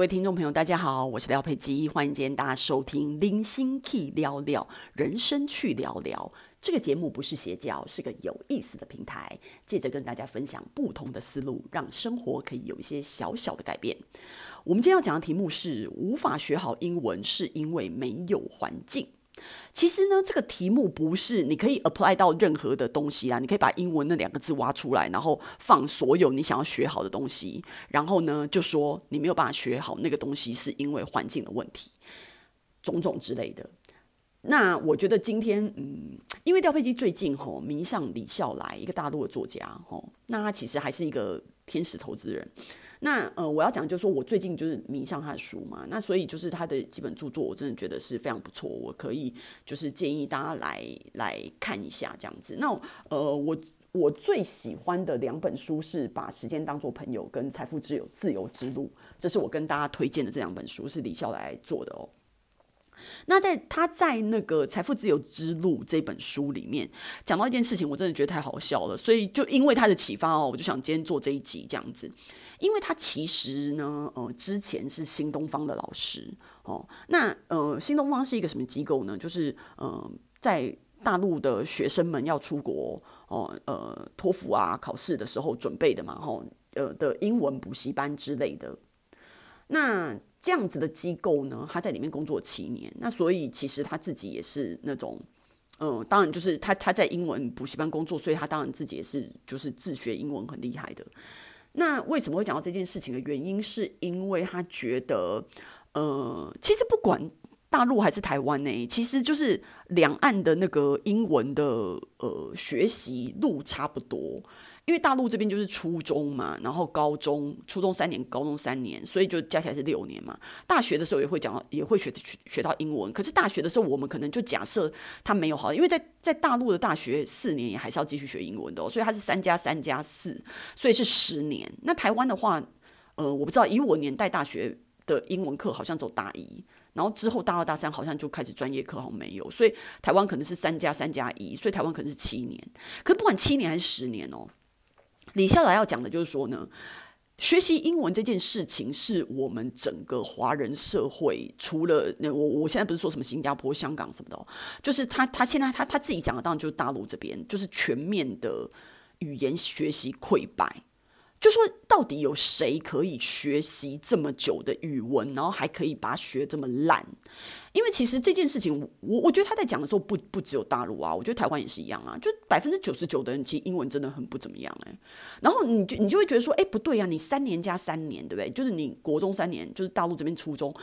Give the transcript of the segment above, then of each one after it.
各位听众朋友，大家好，我是廖佩基，欢迎今天大家收听《零星 Key 聊聊人生去聊聊》这个节目，不是邪教，是个有意思的平台，借着跟大家分享不同的思路，让生活可以有一些小小的改变。我们今天要讲的题目是：无法学好英文，是因为没有环境。其实呢，这个题目不是你可以 apply 到任何的东西啊。你可以把英文那两个字挖出来，然后放所有你想要学好的东西，然后呢，就说你没有办法学好那个东西是因为环境的问题，种种之类的。那我觉得今天，嗯，因为廖佩基最近吼迷上李笑来，一个大陆的作家吼，那他其实还是一个天使投资人。那呃，我要讲就是说我最近就是迷上他的书嘛，那所以就是他的几本著作，我真的觉得是非常不错，我可以就是建议大家来来看一下这样子。那呃，我我最喜欢的两本书是《把时间当作朋友》跟《财富自由自由之路》，这是我跟大家推荐的这两本书，是李笑来做的哦。那在他在那个《财富自由之路》这本书里面讲到一件事情，我真的觉得太好笑了，所以就因为他的启发哦，我就想今天做这一集这样子。因为他其实呢，呃，之前是新东方的老师哦。那呃，新东方是一个什么机构呢？就是呃，在大陆的学生们要出国哦，呃，托福啊考试的时候准备的嘛，吼，呃的英文补习班之类的。那这样子的机构呢，他在里面工作七年，那所以其实他自己也是那种，嗯、当然就是他他在英文补习班工作，所以他当然自己也是就是自学英文很厉害的。那为什么会讲到这件事情的原因，是因为他觉得，呃，其实不管大陆还是台湾呢，其实就是两岸的那个英文的呃学习路差不多。因为大陆这边就是初中嘛，然后高中，初中三年，高中三年，所以就加起来是六年嘛。大学的时候也会讲到，也会学学学到英文。可是大学的时候，我们可能就假设他没有好，因为在在大陆的大学四年也还是要继续学英文的哦，所以它是三加三加四，所以是十年。那台湾的话，呃，我不知道，以我年代大学的英文课好像走大一，然后之后大二大三好像就开始专业课，好像没有，所以台湾可能是三加三加一，所以台湾可能是七年。可是不管七年还是十年哦。李笑来要讲的就是说呢，学习英文这件事情是我们整个华人社会，除了那我我现在不是说什么新加坡、香港什么的，就是他他现在他他自己讲的，当然就是大陆这边，就是全面的语言学习溃败。就说到底有谁可以学习这么久的语文，然后还可以把它学这么烂？因为其实这件事情，我我觉得他在讲的时候不不只有大陆啊，我觉得台湾也是一样啊，就百分之九十九的人其实英文真的很不怎么样哎。然后你就你就会觉得说，哎，不对呀，你三年加三年，对不对？就是你国中三年，就是大陆这边初中，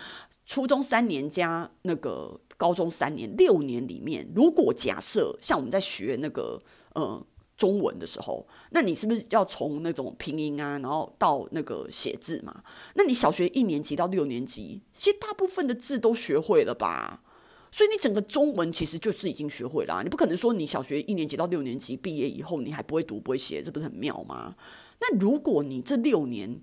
初中三年加那个高中三年，六年里面，如果假设像我们在学那个呃。中文的时候，那你是不是要从那种拼音啊，然后到那个写字嘛？那你小学一年级到六年级，其实大部分的字都学会了吧？所以你整个中文其实就是已经学会了。你不可能说你小学一年级到六年级毕业以后，你还不会读不会写，这不是很妙吗？那如果你这六年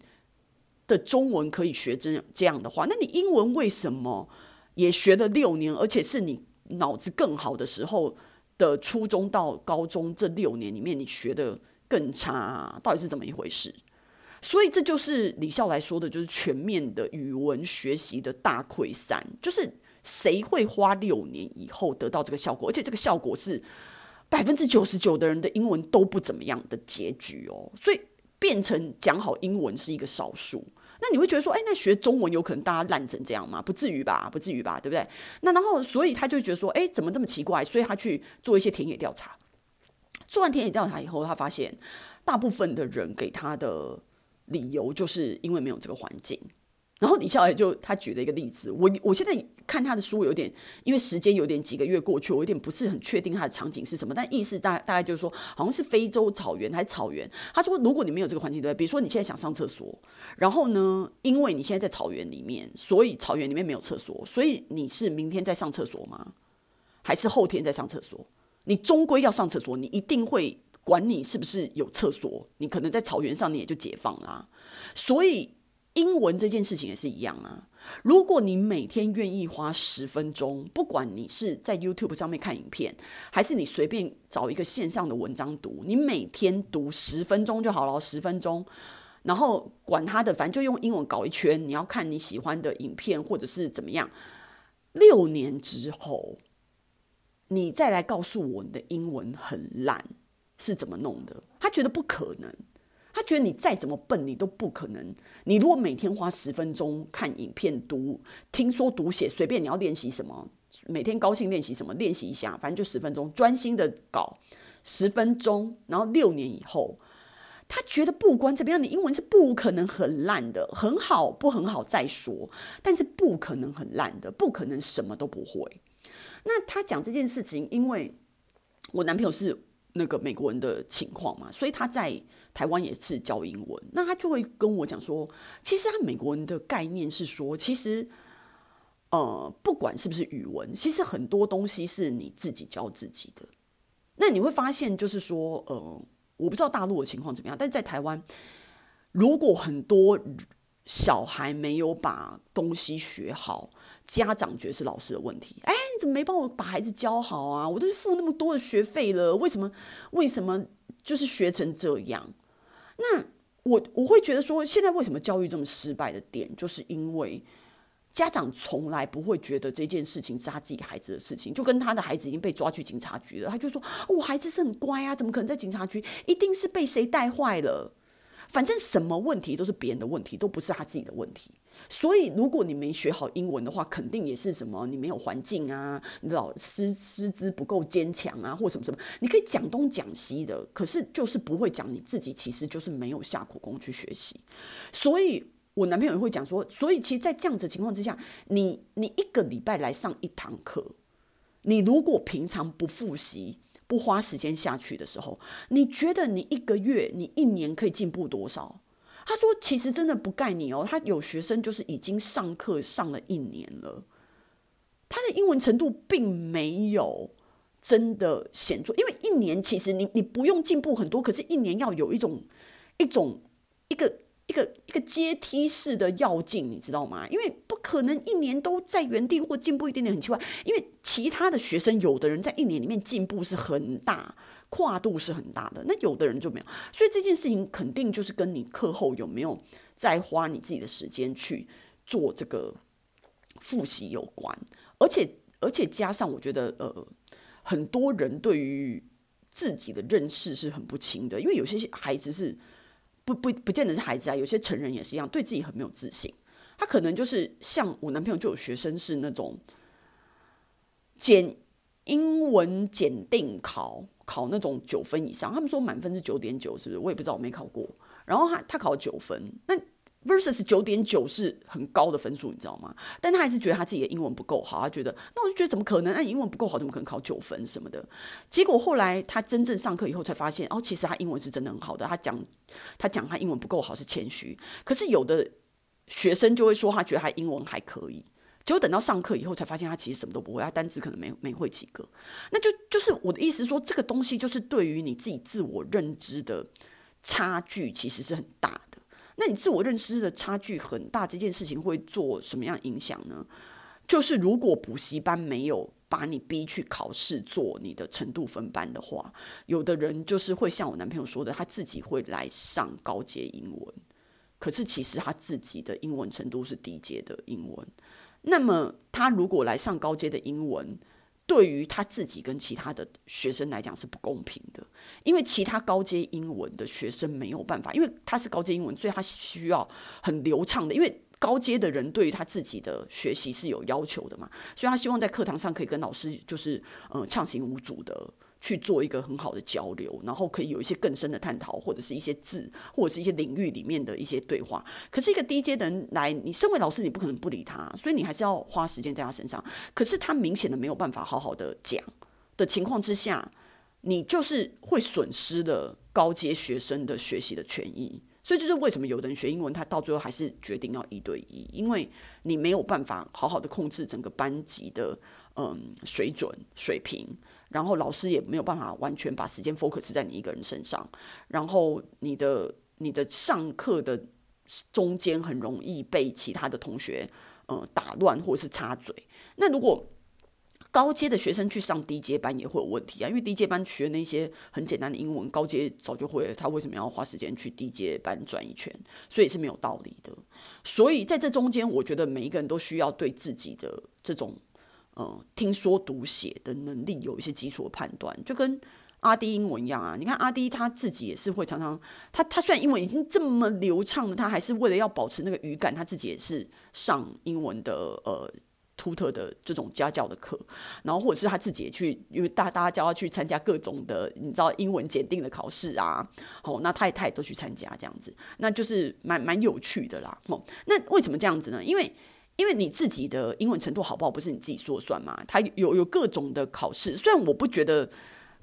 的中文可以学这这样的话，那你英文为什么也学了六年，而且是你脑子更好的时候？的初中到高中这六年里面，你学的更差，到底是怎么一回事？所以这就是李笑来说的，就是全面的语文学习的大溃散。就是谁会花六年以后得到这个效果？而且这个效果是百分之九十九的人的英文都不怎么样的结局哦。所以变成讲好英文是一个少数。那你会觉得说，哎，那学中文有可能大家烂成这样吗？不至于吧，不至于吧，对不对？那然后，所以他就觉得说，哎，怎么这么奇怪？所以他去做一些田野调查。做完田野调查以后，他发现大部分的人给他的理由就是因为没有这个环境。然后李笑来就他举了一个例子，我我现在看他的书有点，因为时间有点几个月过去，我有点不是很确定他的场景是什么，但意思大大概就是说，好像是非洲草原还是草原。他说，如果你没有这个环境，对？比如说你现在想上厕所，然后呢，因为你现在在草原里面，所以草原里面没有厕所，所以你是明天再上厕所吗？还是后天再上厕所？你终归要上厕所，你一定会管你是不是有厕所，你可能在草原上你也就解放啦，所以。英文这件事情也是一样啊。如果你每天愿意花十分钟，不管你是在 YouTube 上面看影片，还是你随便找一个线上的文章读，你每天读十分钟就好了，十分钟，然后管他的，反正就用英文搞一圈。你要看你喜欢的影片或者是怎么样。六年之后，你再来告诉我你的英文很烂是怎么弄的？他觉得不可能，觉得你再怎么笨，你都不可能。你如果每天花十分钟看影片、读、听说读写，随便你要练习什么，每天高兴练习什么，练习一下，反正就十分钟，专心的搞十分钟，然后六年以后。他觉得不管怎么样，你英文是不可能很烂的，很好不很好再说，但是不可能很烂的，不可能什么都不会。那他讲这件事情，因为我男朋友是那个美国人的情况嘛，所以他在台湾也是教英文。那他就会跟我讲说，其实他美国人的概念是说，其实呃，不管是不是语文，其实很多东西是你自己教自己的。那你会发现，就是说，呃。我不知道大陆的情况怎么样，但在台湾，如果很多小孩没有把东西学好，家长觉得是老师的问题。哎，你怎么没帮我把孩子教好啊？我都是付那么多的学费了，为什么？为什么就是学成这样？那我我会觉得说，现在为什么教育这么失败的点，就是因为。家长从来不会觉得这件事情是他自己孩子的事情，就跟他的孩子已经被抓去警察局了，他就说：“我孩子是很乖啊，怎么可能在警察局？一定是被谁带坏了。反正什么问题都是别人的问题，都不是他自己的问题。所以，如果你没学好英文的话，肯定也是什么你没有环境啊，你知道师师资不够坚强啊，或什么什么。你可以讲东讲西的，可是就是不会讲你自己，其实就是没有下苦功去学习。所以。我男朋友也会讲说，所以其实，在这样子的情况之下，你你一个礼拜来上一堂课，你如果平常不复习、不花时间下去的时候，你觉得你一个月、你一年可以进步多少？他说，其实真的不盖你哦。他有学生就是已经上课上了一年了，他的英文程度并没有真的显著，因为一年其实你你不用进步很多，可是一年要有一种一种一个。一个一个阶梯式的要进，你知道吗？因为不可能一年都在原地或进步一点点，很奇怪。因为其他的学生，有的人在一年里面进步是很大，跨度是很大的，那有的人就没有。所以这件事情肯定就是跟你课后有没有再花你自己的时间去做这个复习有关。而且而且加上，我觉得呃，很多人对于自己的认识是很不清的，因为有些孩子是。不不不见得是孩子啊，有些成人也是一样，对自己很没有自信。他可能就是像我男朋友就有学生是那种简英文检定考考那种九分以上，他们说满分是九点九，是不是？我也不知道，我没考过。然后他他考九分，那。versus 九点九是很高的分数，你知道吗？但他还是觉得他自己的英文不够好，他觉得那我就觉得怎么可能？那英文不够好，怎么可能考九分什么的？结果后来他真正上课以后才发现，哦，其实他英文是真的很好的。他讲他讲他英文不够好是谦虚，可是有的学生就会说他觉得他英文还可以，结果等到上课以后才发现他其实什么都不会，他单词可能没没会几个。那就就是我的意思说，这个东西就是对于你自己自我认知的差距其实是很大的。那你自我认知的差距很大，这件事情会做什么样影响呢？就是如果补习班没有把你逼去考试做你的程度分班的话，有的人就是会像我男朋友说的，他自己会来上高阶英文，可是其实他自己的英文程度是低阶的英文。那么他如果来上高阶的英文，对于他自己跟其他的学生来讲是不公平的，因为其他高阶英文的学生没有办法，因为他是高阶英文，所以他需要很流畅的，因为高阶的人对于他自己的学习是有要求的嘛，所以他希望在课堂上可以跟老师就是嗯畅行无阻的。去做一个很好的交流，然后可以有一些更深的探讨，或者是一些字，或者是一些领域里面的一些对话。可是一个低阶的人来，你身为老师，你不可能不理他，所以你还是要花时间在他身上。可是他明显的没有办法好好的讲的情况之下，你就是会损失了高阶学生的学习的权益。所以就是为什么有的人学英文，他到最后还是决定要一对一，因为你没有办法好好的控制整个班级的嗯水准水平。然后老师也没有办法完全把时间 focus 在你一个人身上，然后你的你的上课的中间很容易被其他的同学呃打乱或者是插嘴。那如果高阶的学生去上低阶班也会有问题啊，因为低阶班学那些很简单的英文，高阶早就会，他为什么要花时间去低阶班转一圈？所以是没有道理的。所以在这中间，我觉得每一个人都需要对自己的这种呃听说读写的能力有一些基础的判断，就跟阿迪英文一样啊。你看阿迪他自己也是会常常，他他虽然英文已经这么流畅了，他还是为了要保持那个语感，他自己也是上英文的呃。图特的这种家教的课，然后或者是他自己也去，因为大大家叫他去参加各种的，你知道英文检定的考试啊，哦，那他也他也都去参加这样子，那就是蛮蛮有趣的啦。哦，那为什么这样子呢？因为因为你自己的英文程度好不好，不是你自己说了算嘛。他有有各种的考试，虽然我不觉得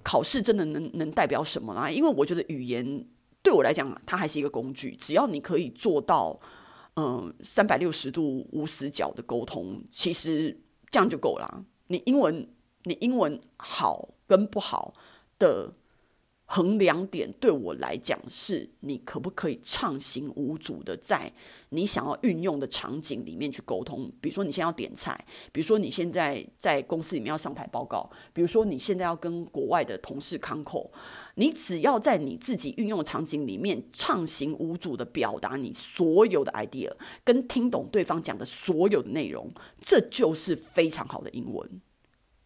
考试真的能能代表什么啦，因为我觉得语言对我来讲，它还是一个工具，只要你可以做到。嗯，三百六十度无死角的沟通，其实这样就够了。你英文，你英文好跟不好的衡量点，对我来讲是，你可不可以畅行无阻的在你想要运用的场景里面去沟通。比如说，你现在要点菜，比如说你现在在公司里面要上台报告，比如说你现在要跟国外的同事 concall。你只要在你自己运用场景里面畅行无阻的表达你所有的 idea，跟听懂对方讲的所有的内容，这就是非常好的英文。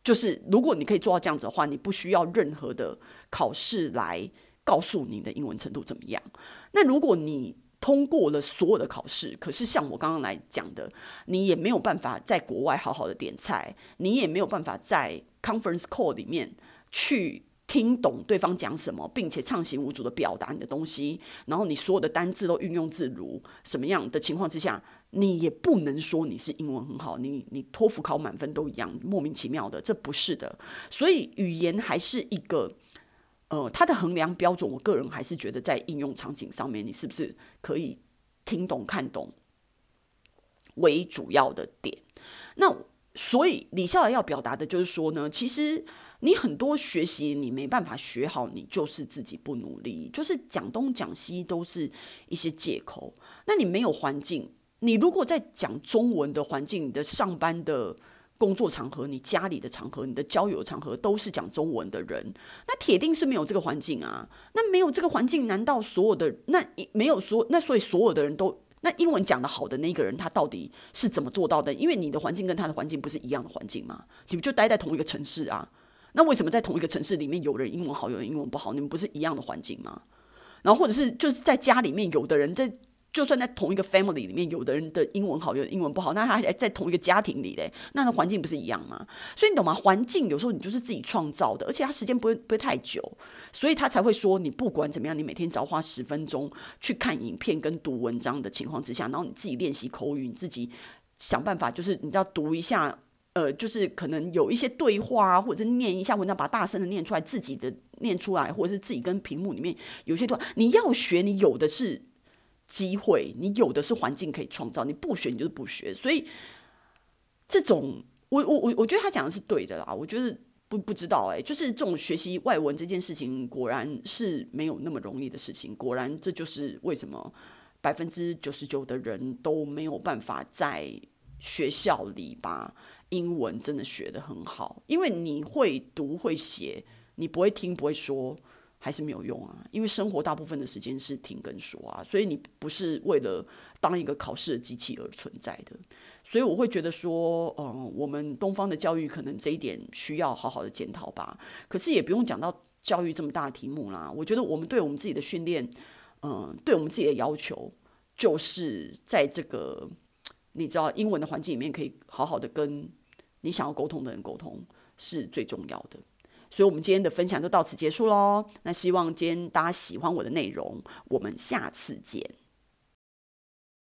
就是如果你可以做到这样子的话，你不需要任何的考试来告诉你的英文程度怎么样。那如果你通过了所有的考试，可是像我刚刚来讲的，你也没有办法在国外好好的点菜，你也没有办法在 conference call 里面去。听懂对方讲什么，并且畅行无阻的表达你的东西，然后你所有的单字都运用自如，什么样的情况之下，你也不能说你是英文很好，你你托福考满分都一样，莫名其妙的，这不是的。所以语言还是一个，呃，它的衡量标准，我个人还是觉得在应用场景上面，你是不是可以听懂看懂为主要的点。那所以李笑来要表达的就是说呢，其实。你很多学习你没办法学好，你就是自己不努力，就是讲东讲西都是一些借口。那你没有环境，你如果在讲中文的环境，你的上班的工作场合、你家里的场合、你的交友场合都是讲中文的人，那铁定是没有这个环境啊。那没有这个环境，难道所有的那没有说那所以所有的人都那英文讲得好的那个人，他到底是怎么做到的？因为你的环境跟他的环境不是一样的环境吗？你不就待在同一个城市啊。那为什么在同一个城市里面，有人英文好，有人英文不好？你们不是一样的环境吗？然后或者是就是在家里面，有的人在，就算在同一个 family 里面，有的人的英文好，有的英文不好，那他还在同一个家庭里嘞，那的环境不是一样吗？所以你懂吗？环境有时候你就是自己创造的，而且它时间不会不会太久，所以他才会说，你不管怎么样，你每天只要花十分钟去看影片跟读文章的情况之下，然后你自己练习口语，你自己想办法，就是你要读一下。呃，就是可能有一些对话啊，或者念一下文章，把大声的念出来，自己的念出来，或者是自己跟屏幕里面有些对话。你要学，你有的是机会，你有的是环境可以创造，你不学，你就是不学。所以这种，我我我我觉得他讲的是对的啦。我觉得不不知道哎、就是这种学习外文这件事情，果然是没有那么容易的事情。果然，这就是为什么百分之九十九的人都没有办法在学校里吧。英文真的学得很好，因为你会读会写，你不会听不会说，还是没有用啊。因为生活大部分的时间是听跟说啊，所以你不是为了当一个考试的机器而存在的。所以我会觉得说，嗯，我们东方的教育可能这一点需要好好的检讨吧。可是也不用讲到教育这么大的题目啦。我觉得我们对我们自己的训练，嗯，对我们自己的要求，就是在这个。你知道英文的环境里面可以好好的跟你想要沟通的人沟通是最重要的，所以我们今天的分享就到此结束喽。那希望今天大家喜欢我的内容，我们下次见。